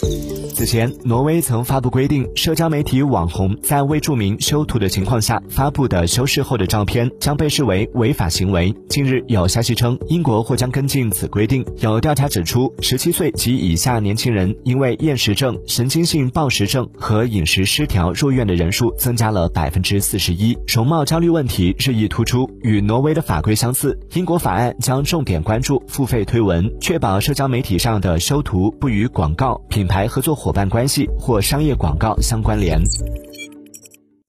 Thank you. 此前，挪威曾发布规定，社交媒体网红在未注明修图的情况下发布的修饰后的照片将被视为违法行为。近日有消息称，英国或将跟进此规定。有调查指出，十七岁及以下年轻人因为厌食症、神经性暴食症和饮食失调入院的人数增加了百分之四十一，容貌焦虑问题日益突出。与挪威的法规相似，英国法案将重点关注付费推文，确保社交媒体上的修图不与广告、品牌合作伙伙伴关系或商业广告相关联。